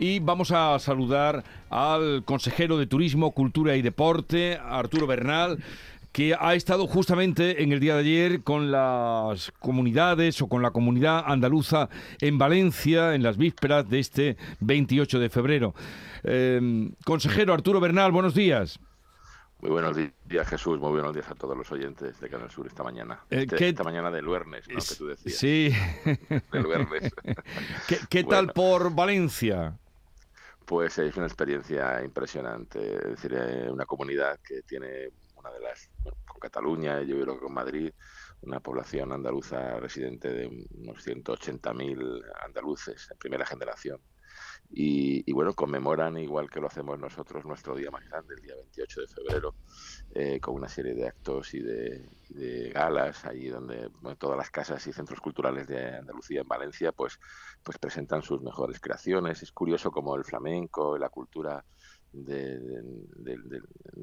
y vamos a saludar al consejero de Turismo, Cultura y Deporte, Arturo Bernal que ha estado justamente en el día de ayer con las comunidades o con la comunidad andaluza en Valencia en las vísperas de este 28 de febrero. Eh, consejero Arturo Bernal, buenos días. Muy buenos días, Jesús. Muy buenos días a todos los oyentes de Canal Sur esta mañana. Eh, este, esta mañana del Luernes, ¿no? Que tú decías. Sí. Del Luernes. ¿Qué, tal por Valencia? Pues es una experiencia impresionante. Es decir, una comunidad que tiene una de las, con Cataluña, yo creo que con Madrid, una población andaluza residente de unos 180.000 andaluces en primera generación y, bueno, conmemoran, igual que lo hacemos nosotros, nuestro día más grande, el día 28 de febrero, eh, con una serie de actos y de, galas, allí donde todas las casas y centros culturales de Andalucía en Valencia, pues, pues presentan sus mejores creaciones. Es curioso como el flamenco, la cultura de,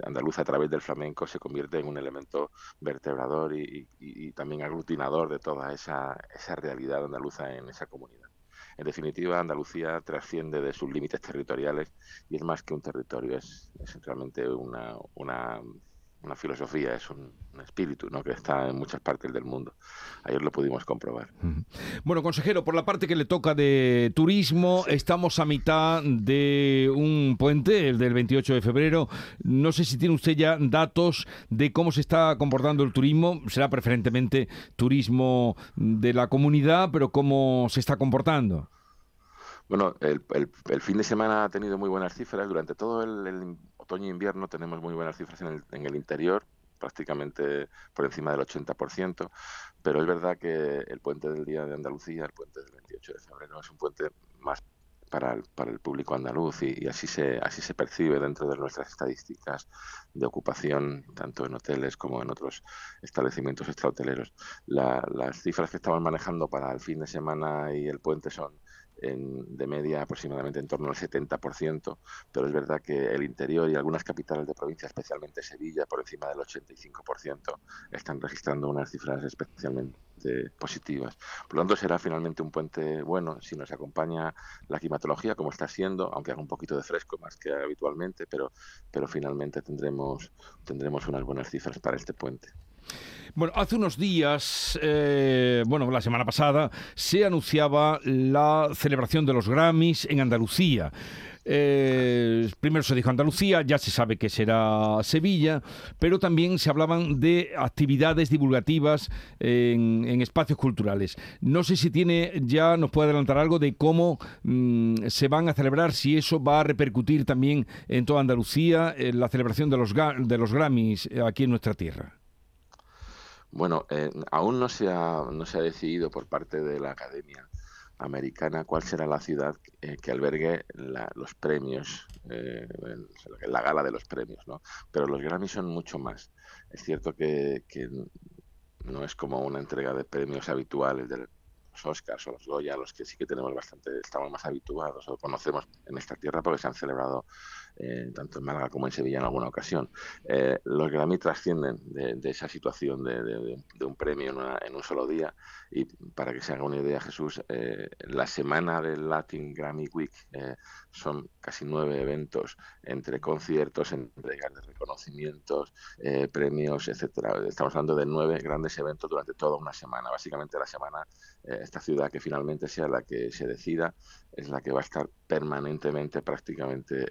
andaluza a través del flamenco se convierte en un elemento vertebrador y, y también aglutinador de toda esa, esa realidad andaluza en esa comunidad. En definitiva, Andalucía trasciende de sus límites territoriales y es más que un territorio, es, realmente una, una, una, filosofía, es un, espíritu ¿no? que está en muchas partes del mundo. Ayer lo pudimos comprobar. Bueno, consejero, por la parte que le toca de turismo, estamos a mitad de un puente, el del 28 de febrero. No sé si tiene usted ya datos de cómo se está comportando el turismo. Será preferentemente turismo de la comunidad, pero cómo se está comportando. Bueno, el, el, fin de semana ha tenido muy buenas cifras. Durante todo el, e invierno tenemos muy buenas cifras en el, interior, prácticamente por encima del 80%, pero es verdad que el puente del Día de Andalucía, el puente del 28 de febrero, es un puente más para el, para el público andaluz y, y, así se así se percibe dentro de nuestras estadísticas de ocupación tanto en hoteles como en otros establecimientos extrahoteleros. La, las cifras que estamos manejando para el fin de semana y el puente son de media aproximadamente en torno al 70%, pero es verdad que el interior y algunas capitales de provincia, especialmente Sevilla, por encima del 85%, están registrando unas cifras especialmente positivas. Por lo tanto, será finalmente un puente bueno si nos acompaña la climatología, como está siendo, aunque haga un poquito de fresco más que habitualmente, pero, pero finalmente tendremos, tendremos unas buenas cifras para este puente. Bueno, hace unos días, eh, bueno, la semana pasada, se anunciaba la celebración de los Grammys en Andalucía. Eh, primero se dijo Andalucía, ya se sabe que será Sevilla, pero también se hablaban de actividades divulgativas en, espacios culturales. No sé si tiene ya, nos puede adelantar algo de cómo mm, se van a celebrar, si eso va a repercutir también en toda Andalucía, en la celebración de los, de los Grammys aquí en nuestra tierra. Bueno, eh, aún no se, ha, no se ha decidido por parte de la Academia Americana cuál será la ciudad eh, que albergue los premios, eh, la gala de los premios, ¿no? Pero los Grammys son mucho más. Es cierto que, que no es como una entrega de premios habituales de los Oscars o los Goya, los que sí que tenemos bastante, estamos más habituados o conocemos en esta tierra porque se han celebrado eh, tanto en Málaga como en Sevilla en alguna ocasión. Eh, los Grammy trascienden de, esa situación de, un premio en, un solo día y para que se haga una idea Jesús, eh, la semana del Latin Grammy Week son casi nueve eventos entre conciertos, entregas de reconocimientos, premios, etcétera. Estamos hablando de nueve grandes eventos durante toda una semana. Básicamente la semana, esta ciudad que finalmente sea la que se decida, es la que va a estar permanentemente prácticamente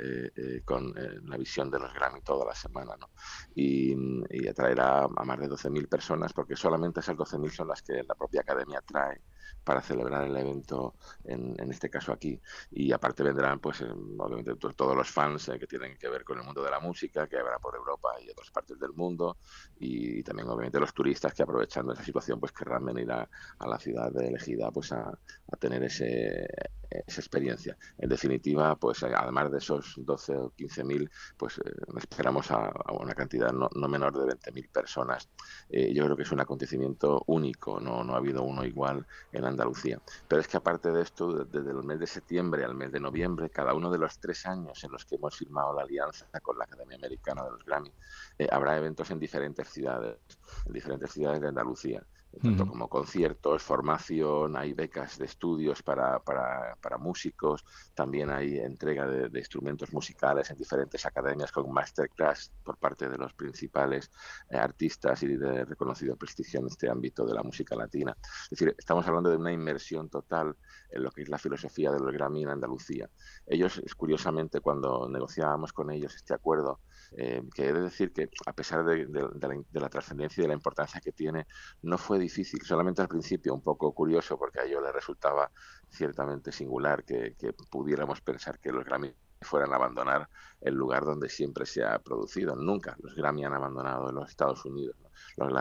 con eh, la visión de los Grammy toda la semana, ¿no? Y, y atraerá a más de 12.000 personas, porque solamente esas 12.000 son las que la propia academia trae para celebrar el evento, en, en este caso aquí. Y aparte vendrán, pues, eh, obviamente, todos los fans eh, que tienen que ver con el mundo de la música, que habrá por Europa y otras partes del mundo, y, también, obviamente, los turistas que aprovechando esa situación, pues, querrán venir a, la ciudad elegida, pues, a, tener ese, esa experiencia. En definitiva, pues, además de esos 12 o 15 mil, pues, eh, esperamos a, una cantidad no, no menor de 20 mil personas. yo creo que es un acontecimiento único, no, no ha habido uno igual en Andalucía. Pero es que aparte de esto, desde el mes de septiembre al mes de noviembre, cada uno de los tres años en los que hemos firmado la alianza con la Academia Americana de los Grammy, eh, habrá eventos en diferentes ciudades, en diferentes ciudades de Andalucía. Tanto como conciertos, formación, hay becas de estudios para, para, para músicos, también hay entrega de, instrumentos musicales en diferentes academias con masterclass por parte de los principales eh, artistas y de reconocido prestigio en este ámbito de la música latina. Es decir, estamos hablando de una inmersión total en lo que es la filosofía del Grammy en Andalucía. Ellos, curiosamente, cuando negociábamos con ellos este acuerdo, eh, que he de decir que a pesar de, la, trascendencia y de la importancia que tiene, no fue difícil, solamente al principio un poco curioso, porque a ellos les resultaba ciertamente singular que, que pudiéramos pensar que los Grammy fueran a abandonar el lugar donde siempre se ha producido. Nunca los Grammy han abandonado los Estados Unidos. Los,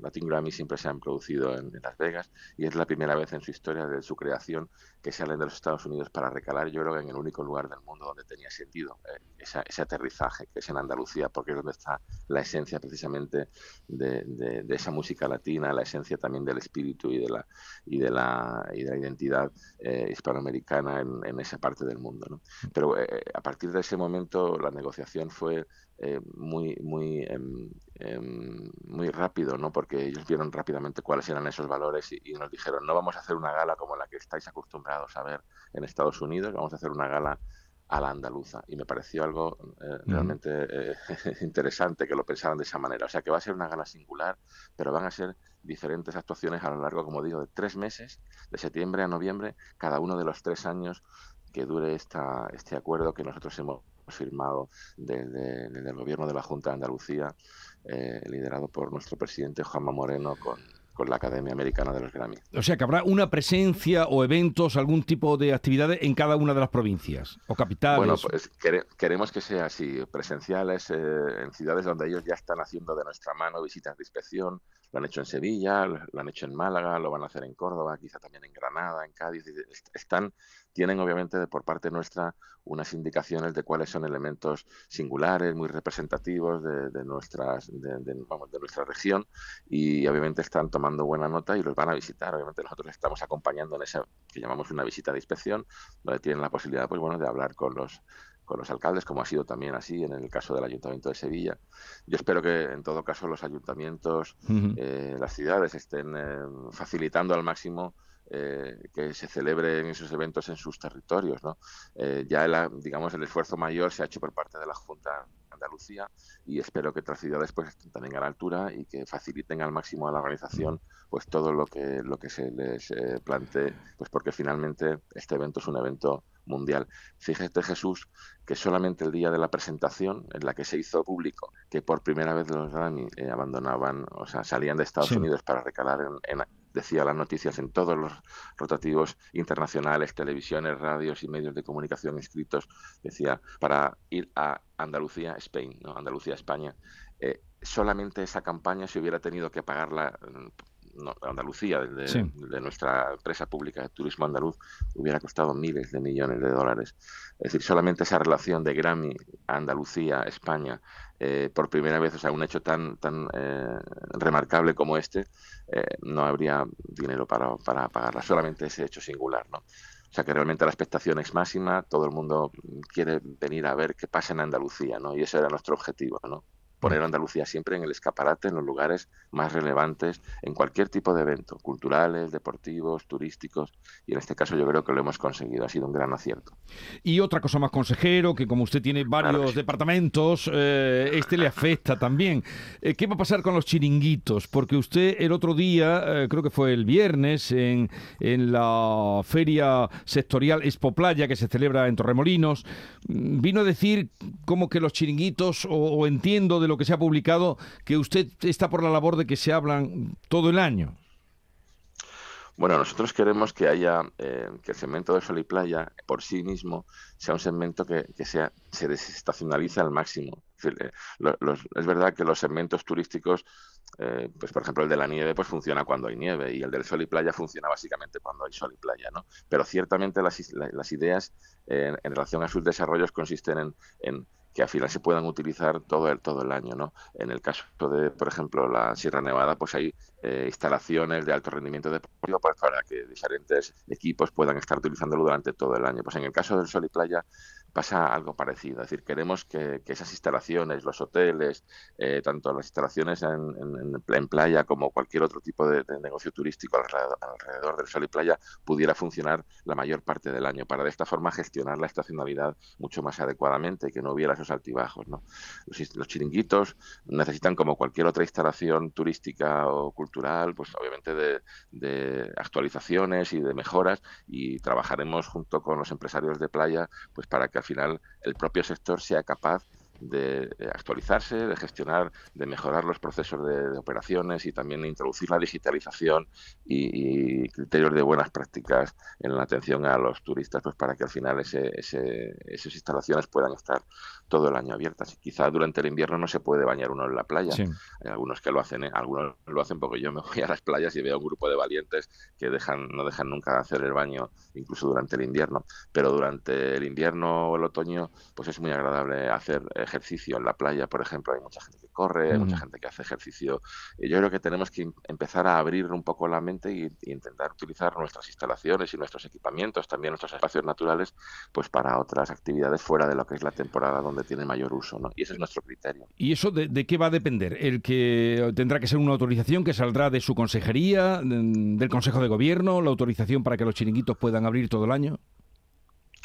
Latin Grammy siempre se han producido en, Las Vegas y es la primera vez en su historia de su creación que salen de los Estados Unidos para recalar, yo creo que en el único lugar del mundo donde tenía sentido eh, ese aterrizaje, que es en Andalucía, porque es donde está la esencia precisamente de, esa música latina, la esencia también del espíritu y de la, y de la, y de la identidad eh, hispanoamericana en, esa parte del mundo. ¿no? Pero eh, a partir de ese momento la negociación fue eh, muy, muy, em, muy rápido, ¿no? porque ellos vieron rápidamente cuáles eran esos valores y, nos dijeron, no vamos a hacer una gala como la que estáis acostumbrados a ver en Estados Unidos, vamos a hacer una gala a la andaluza. Y me pareció algo eh, realmente eh, interesante que lo pensaran de esa manera. O sea, que va a ser una gala singular, pero van a ser diferentes actuaciones a lo largo, como digo, de tres meses, de septiembre a noviembre, cada uno de los tres años que dure esta, este acuerdo que nosotros hemos firmado desde, el gobierno de la Junta de Andalucía, eh, liderado por nuestro presidente Juanma Moreno, con, con la Academia Americana de los Grammy. O sea que habrá una presencia o eventos, algún tipo de actividades en cada una de las provincias o capitales. Bueno, pues queremos que sea así, presenciales eh, en ciudades donde ellos ya están haciendo de nuestra mano visitas de inspección, lo han hecho en Sevilla, lo han hecho en Málaga, lo van a hacer en Córdoba, quizá también en Granada, en Cádiz. Están, tienen obviamente por parte nuestra unas indicaciones de cuáles son elementos singulares, muy representativos de, nuestras, de, vamos, de nuestra región y obviamente están tomando buena nota y los van a visitar. Obviamente nosotros estamos acompañando en esa que llamamos una visita de inspección, donde tienen la posibilidad pues bueno de hablar con los con los alcaldes, como ha sido también así en el caso del Ayuntamiento de Sevilla. Yo espero que en todo caso los ayuntamientos, eh, las ciudades estén eh, facilitando al máximo eh, que se celebren esos eventos en sus territorios. ¿no? ya el, digamos el esfuerzo mayor se ha hecho por parte de la Junta Andalucía y espero que otras ciudades pues estén también a la altura y que faciliten al máximo a la organización pues todo lo que lo que se les plantee pues porque finalmente este evento es un evento mundial. Fíjate Jesús que solamente el día de la presentación, en la que se hizo público que por primera vez los Grammy eh, abandonaban, o sea, salían de Estados Unidos para recalar en, decía las noticias en todos los rotativos internacionales, televisiones, radios y medios de comunicación inscritos, decía, para ir a Andalucía, Spain, ¿no? Andalucía, España. Eh, solamente esa campaña se hubiera tenido que pagarla Andalucía, de, nuestra empresa pública de turismo andaluz, hubiera costado miles de millones de dólares. Es decir, solamente esa relación de Grammy Andalucía, España, eh, por primera vez, o sea, un hecho tan, tan eh, remarcable como este, eh, no habría dinero para, para pagarla, solamente ese hecho singular, ¿no? O sea que realmente la expectación es máxima, todo el mundo quiere venir a ver qué pasa en Andalucía, ¿no? Y ese era nuestro objetivo, ¿no? Poner a Andalucía siempre en el escaparate, en los lugares más relevantes, en cualquier tipo de evento, culturales, deportivos, turísticos, y en este caso yo creo que lo hemos conseguido, ha sido un gran acierto. Y otra cosa más, consejero, que como usted tiene varios departamentos, eh, este le afecta también. Eh, ¿Qué va a pasar con los chiringuitos? Porque usted el otro día, eh, creo que fue el viernes, en, en la feria sectorial Expo Playa que se celebra en Torremolinos, mm, vino a decir como que los chiringuitos, o, o entiendo de lo que se ha publicado, que usted está por la labor de que se hablan todo el año. Bueno, nosotros queremos que haya eh, que el segmento de sol y playa por sí mismo sea un segmento que, sea se desestacionaliza al máximo. Es, eh, es verdad que los segmentos turísticos, eh, pues por ejemplo el de la nieve, pues funciona cuando hay nieve y el del sol y playa funciona básicamente cuando hay sol y playa, ¿no? Pero ciertamente las, las ideas en relación a sus desarrollos consisten en que al final se puedan utilizar todo el, todo el año. ¿no? En el caso de, por ejemplo, la Sierra Nevada, pues hay eh, instalaciones de alto rendimiento deportivo pues, para que diferentes equipos puedan estar utilizándolo durante todo el año. Pues en el caso del Sol y Playa, pasa algo parecido. Es decir, queremos que, esas instalaciones, los hoteles, eh, tanto las instalaciones en, playa como cualquier otro tipo de, negocio turístico alrededor, del sol y playa, pudiera funcionar la mayor parte del año, para de esta forma gestionar la estacionalidad mucho más adecuadamente y que no hubiera esos altibajos. Los, chiringuitos necesitan, como cualquier otra instalación turística o cultural, pues obviamente de, de actualizaciones y de mejoras y trabajaremos junto con los empresarios de playa pues para que al final el propio sector sea capaz de actualizarse, de gestionar, de mejorar los procesos de, operaciones y también introducir la digitalización y, criterios de buenas prácticas en la atención a los turistas, pues para que al final ese, esas instalaciones puedan estar todo el año abiertas. Quizá durante el invierno no se puede bañar uno en la playa. Hay algunos que lo hacen, ¿eh? algunos lo hacen porque yo me voy a las playas y veo un grupo de valientes que dejan, no dejan nunca hacer el baño, incluso durante el invierno. Pero durante el invierno o el otoño, pues es muy agradable hacer ejercicio en la playa, por ejemplo, hay mucha gente que corre, hay mucha gente que hace ejercicio. Y yo creo que tenemos que empezar a abrir un poco la mente y, intentar utilizar nuestras instalaciones y nuestros equipamientos, también nuestros espacios naturales, pues para otras actividades fuera de lo que es la temporada donde tiene mayor uso, ¿no? Y ese es nuestro criterio. ¿Y eso de, de qué va a depender? ¿El que tendrá que ser una autorización que saldrá de su consejería, del Consejo de Gobierno, la autorización para que los chiringuitos puedan abrir todo el año?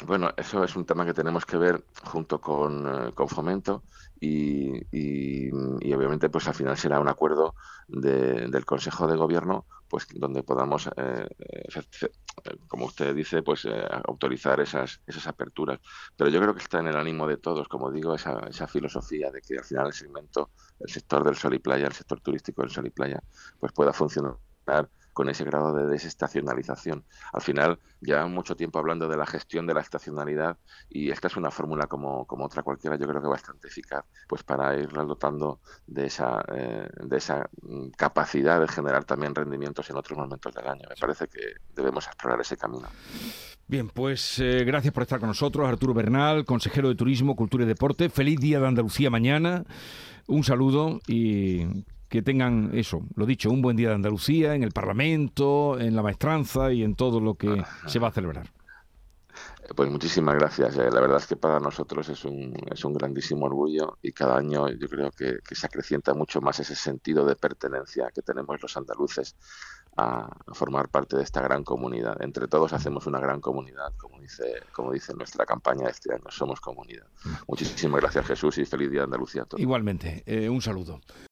Bueno, eso es un tema que tenemos que ver junto con, eh, con Fomento y, y, obviamente pues al final será un acuerdo del Consejo de Gobierno pues donde podamos, eh, eh, como usted dice, pues autorizar esas, esas aperturas. Pero yo creo que está en el ánimo de todos, como digo, esa, esa filosofía de que al final el segmento, el sector del sol y playa, el sector turístico del sol y playa, pues pueda funcionar con ese grado de desestacionalización. Al final, ya mucho tiempo hablando de la gestión de la estacionalidad y esta es una fórmula como, como otra cualquiera, yo creo que bastante eficaz, pues para ir dotando de esa, eh, de esa mm, capacidad de generar también rendimientos en otros momentos del año. Me parece que debemos explorar ese camino. Bien, pues eh, gracias por estar con nosotros, Arturo Bernal, consejero de Turismo, Cultura y Deporte. Feliz Día de Andalucía mañana. Un saludo y que tengan eso, lo dicho, un buen día de Andalucía en el Parlamento, en la maestranza y en todo lo que se va a celebrar. Pues muchísimas gracias. Eh. La verdad es que para nosotros es un, es un grandísimo orgullo y cada año yo creo que, se acrecienta mucho más ese sentido de pertenencia que tenemos los andaluces a, formar parte de esta gran comunidad. Entre todos hacemos una gran comunidad, como dice, como dice nuestra campaña de este año, somos comunidad. Mm. Muchísimas gracias Jesús y feliz día de Andalucía a todos. Igualmente, eh, un saludo.